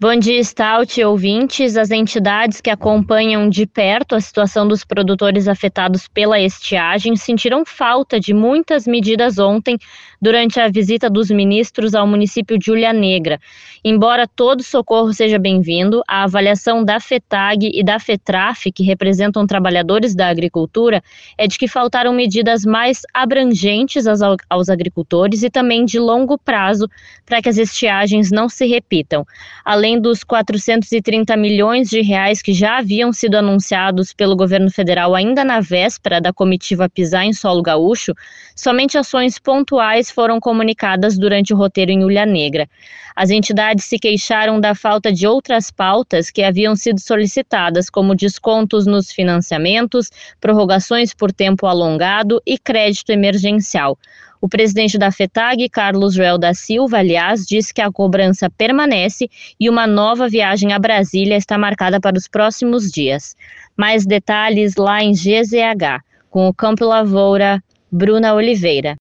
Bom dia, Stout, ouvintes. As entidades que acompanham de perto a situação dos produtores afetados pela estiagem sentiram falta de muitas medidas ontem durante a visita dos ministros ao município de Ulha Negra. Embora todo socorro seja bem-vindo, a avaliação da FETAG e da FETRAF, que representam trabalhadores da agricultura, é de que faltaram medidas mais abrangentes aos, aos agricultores e também de longo prazo para que as estiagens não se repitam. Além além dos 430 milhões de reais que já haviam sido anunciados pelo governo federal ainda na véspera da comitiva pisar em solo gaúcho, somente ações pontuais foram comunicadas durante o roteiro em Ulha Negra. As entidades se queixaram da falta de outras pautas que haviam sido solicitadas, como descontos nos financiamentos, prorrogações por tempo alongado e crédito emergencial. O presidente da FETAG, Carlos Joel da Silva, aliás, disse que a cobrança permanece e uma nova viagem a Brasília está marcada para os próximos dias. Mais detalhes lá em GZH, com o Campo Lavoura, Bruna Oliveira.